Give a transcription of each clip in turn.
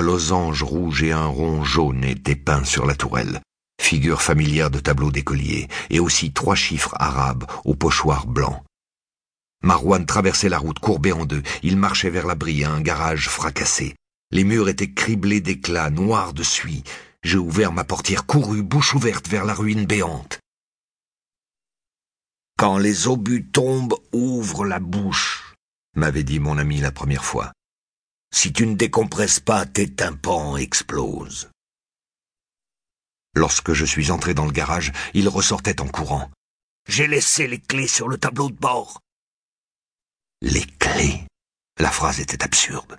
Un losange rouge et un rond jaune étaient peints sur la tourelle, figure familière de tableau d'écolier, et aussi trois chiffres arabes au pochoir blanc. Marwan traversait la route courbée en deux. Il marchait vers l'abri à un garage fracassé. Les murs étaient criblés d'éclats, noirs de suie. J'ai ouvert ma portière, couru, bouche ouverte vers la ruine béante. Quand les obus tombent, ouvre la bouche, m'avait dit mon ami la première fois. Si tu ne décompresses pas, tes tympans explosent. Lorsque je suis entré dans le garage, il ressortait en courant. J'ai laissé les clés sur le tableau de bord. Les clés. La phrase était absurde.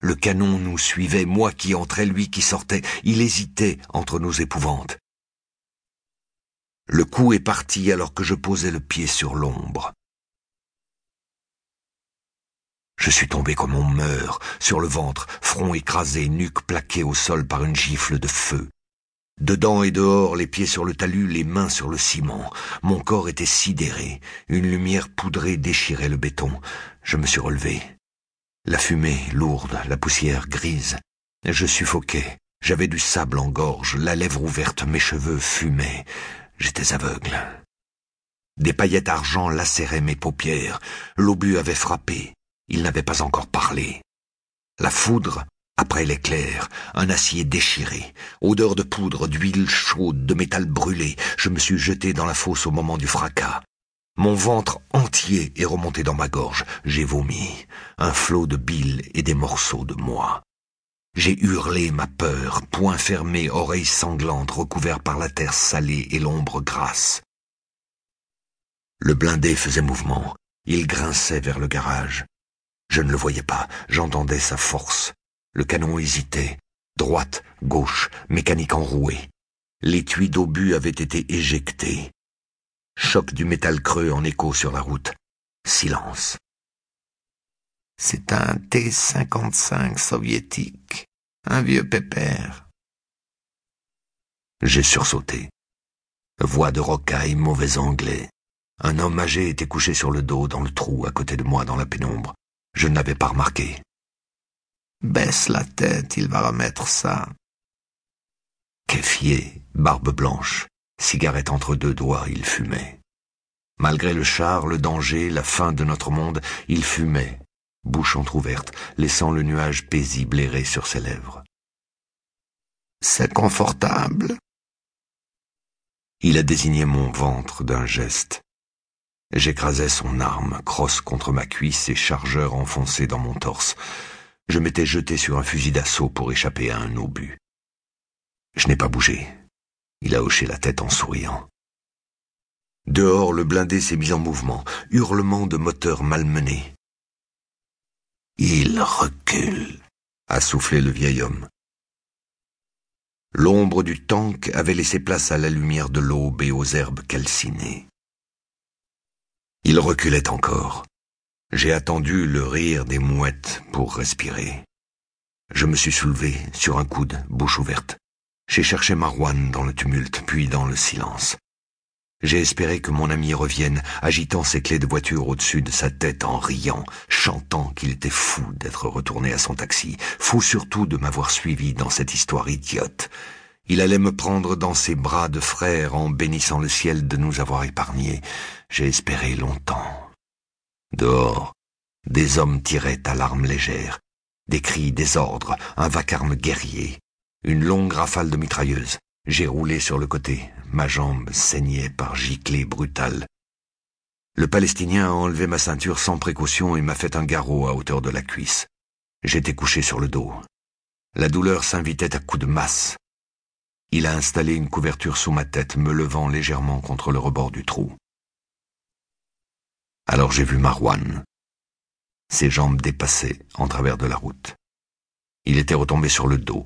Le canon nous suivait, moi qui entrais, lui qui sortait. Il hésitait entre nos épouvantes. Le coup est parti alors que je posais le pied sur l'ombre. Je suis tombé comme on meurt, sur le ventre, front écrasé, nuque plaquée au sol par une gifle de feu. Dedans et dehors, les pieds sur le talus, les mains sur le ciment. Mon corps était sidéré. Une lumière poudrée déchirait le béton. Je me suis relevé. La fumée, lourde, la poussière grise. Je suffoquais. J'avais du sable en gorge, la lèvre ouverte, mes cheveux fumaient. J'étais aveugle. Des paillettes argent lacéraient mes paupières. L'obus avait frappé. Il n'avait pas encore parlé. La foudre après l'éclair, un acier déchiré, odeur de poudre, d'huile chaude, de métal brûlé, je me suis jeté dans la fosse au moment du fracas. Mon ventre entier est remonté dans ma gorge. J'ai vomi, un flot de bile et des morceaux de moi. J'ai hurlé ma peur, poings fermés, oreilles sanglantes, recouverts par la terre salée et l'ombre grasse. Le blindé faisait mouvement. Il grinçait vers le garage. Je ne le voyais pas, j'entendais sa force. Le canon hésitait. Droite, gauche, mécanique enrouée. L'étui d'obus avait été éjecté. Choc du métal creux en écho sur la route. Silence. C'est un T-55 soviétique. Un vieux pépère. J'ai sursauté. Voix de rocaille, mauvais anglais. Un homme âgé était couché sur le dos dans le trou à côté de moi dans la pénombre. Je ne l'avais pas remarqué. Baisse la tête, il va remettre ça. Kéfier, barbe blanche, cigarette entre deux doigts, il fumait. Malgré le char, le danger, la fin de notre monde, il fumait, bouche entr'ouverte, laissant le nuage paisible errer sur ses lèvres. C'est confortable. Il a désigné mon ventre d'un geste. J'écrasais son arme, crosse contre ma cuisse et chargeur enfoncé dans mon torse. Je m'étais jeté sur un fusil d'assaut pour échapper à un obus. Je n'ai pas bougé. Il a hoché la tête en souriant. Dehors, le blindé s'est mis en mouvement, hurlement de moteur malmené. Il recule, a soufflé le vieil homme. L'ombre du tank avait laissé place à la lumière de l'aube et aux herbes calcinées. Il reculait encore. J'ai attendu le rire des mouettes pour respirer. Je me suis soulevé sur un coude, bouche ouverte. J'ai cherché Marwan dans le tumulte, puis dans le silence. J'ai espéré que mon ami revienne, agitant ses clés de voiture au-dessus de sa tête en riant, chantant qu'il était fou d'être retourné à son taxi, fou surtout de m'avoir suivi dans cette histoire idiote. Il allait me prendre dans ses bras de frère en bénissant le ciel de nous avoir épargnés. J'ai espéré longtemps. Dehors, des hommes tiraient à l'arme légère, des cris, des ordres, un vacarme guerrier, une longue rafale de mitrailleuses. J'ai roulé sur le côté, ma jambe saignait par giclée brutale. Le Palestinien a enlevé ma ceinture sans précaution et m'a fait un garrot à hauteur de la cuisse. J'étais couché sur le dos. La douleur s'invitait à coups de masse. Il a installé une couverture sous ma tête, me levant légèrement contre le rebord du trou. Alors j'ai vu Marwan. Ses jambes dépassaient en travers de la route. Il était retombé sur le dos,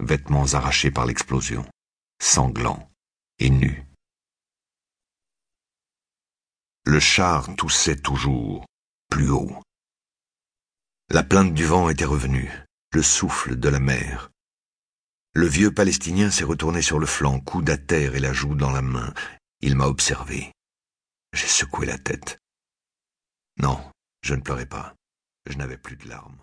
vêtements arrachés par l'explosion, sanglant et nu. Le char toussait toujours, plus haut. La plainte du vent était revenue, le souffle de la mer. Le vieux Palestinien s'est retourné sur le flanc, coude à terre et la joue dans la main. Il m'a observé. J'ai secoué la tête. Non, je ne pleurais pas. Je n'avais plus de larmes.